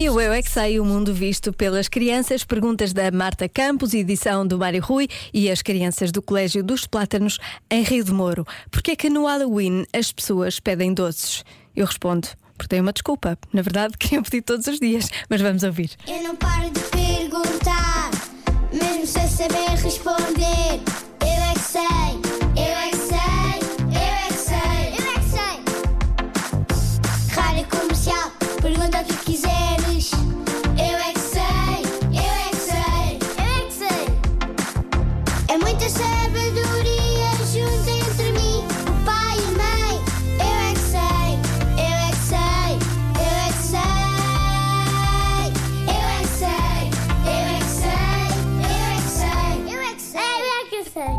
E o Eu é que Sei, o mundo visto pelas crianças. Perguntas da Marta Campos, edição do Mário Rui e as crianças do Colégio dos Plátanos em Rio de Moro. Porquê é que no Halloween as pessoas pedem doces? Eu respondo, porque tenho uma desculpa. Na verdade, queriam pedir todos os dias, mas vamos ouvir. Eu não paro de perguntar, mesmo sem saber responder. Muita sabedoria junto entre mim, o pai e mãe. Eu é que sei, eu é que sei, eu é que sei. Eu é que sei, eu é que sei, eu é que sei, eu é que sei, eu é que sei.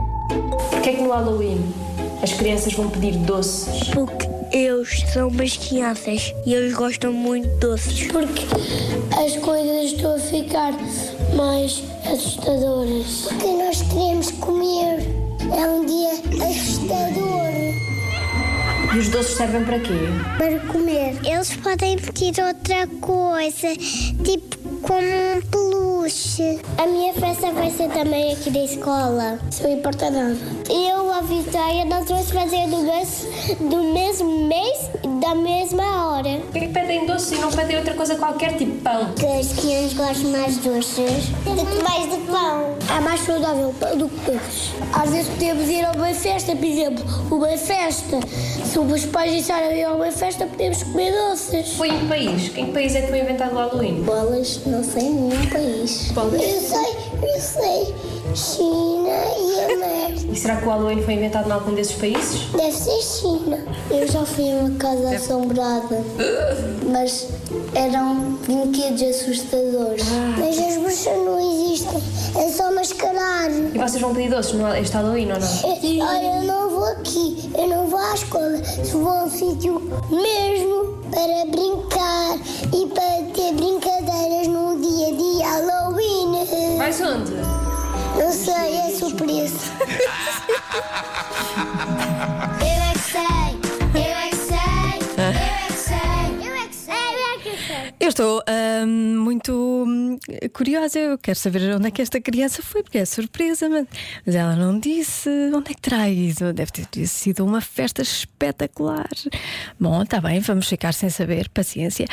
Porquê é que no Halloween as crianças vão pedir doces? Porque eles são umas crianças e eles gostam muito de doces. Porque as coisas estão a ficar mais assustadoras. Porque nós queremos comer. É um dia assustador E os doces servem para quê? para comer. Eles podem pedir outra coisa, tipo como um A minha festa vai ser também aqui da escola. Isso não importa nada. Eu avisei, nós vamos fazer do mesmo, do mesmo mês e da mesma hora. É que pedem doces e não pedem outra coisa qualquer, tipo pão? Que as crianças gostam mais de doces do que mais de pão. É mais saudável do que doces. Às vezes podemos ir a uma festa, por exemplo, uma festa. Se os pais disserem ir a uma festa, podemos comer doces. Foi em que país? Em que país é que foi inventado o Halloween? Bolas, não sei nenhum país. É? Eu sei, eu sei. China e América. E será que o Halloween foi inventado em algum desses países? Deve ser China. Eu já fui a uma casa assombrada, mas eram brinquedos assustadores. Mas as bruxas não existem, é só mascarar. E vocês vão pedir doces no este Halloween ou não? Olha, eu não vou aqui, eu não vou à escola, só vou a um sítio mesmo para brincar e para ter brincadeiras no dia de Halloween. Vais onde? Não sei, é surpresa. Eu estou ahm, muito hum, curiosa, eu quero saber onde é que esta criança foi, porque é surpresa, mas, mas ela não disse onde é que terá ido. Deve ter sido uma festa espetacular. Bom, está bem, vamos ficar sem saber, paciência.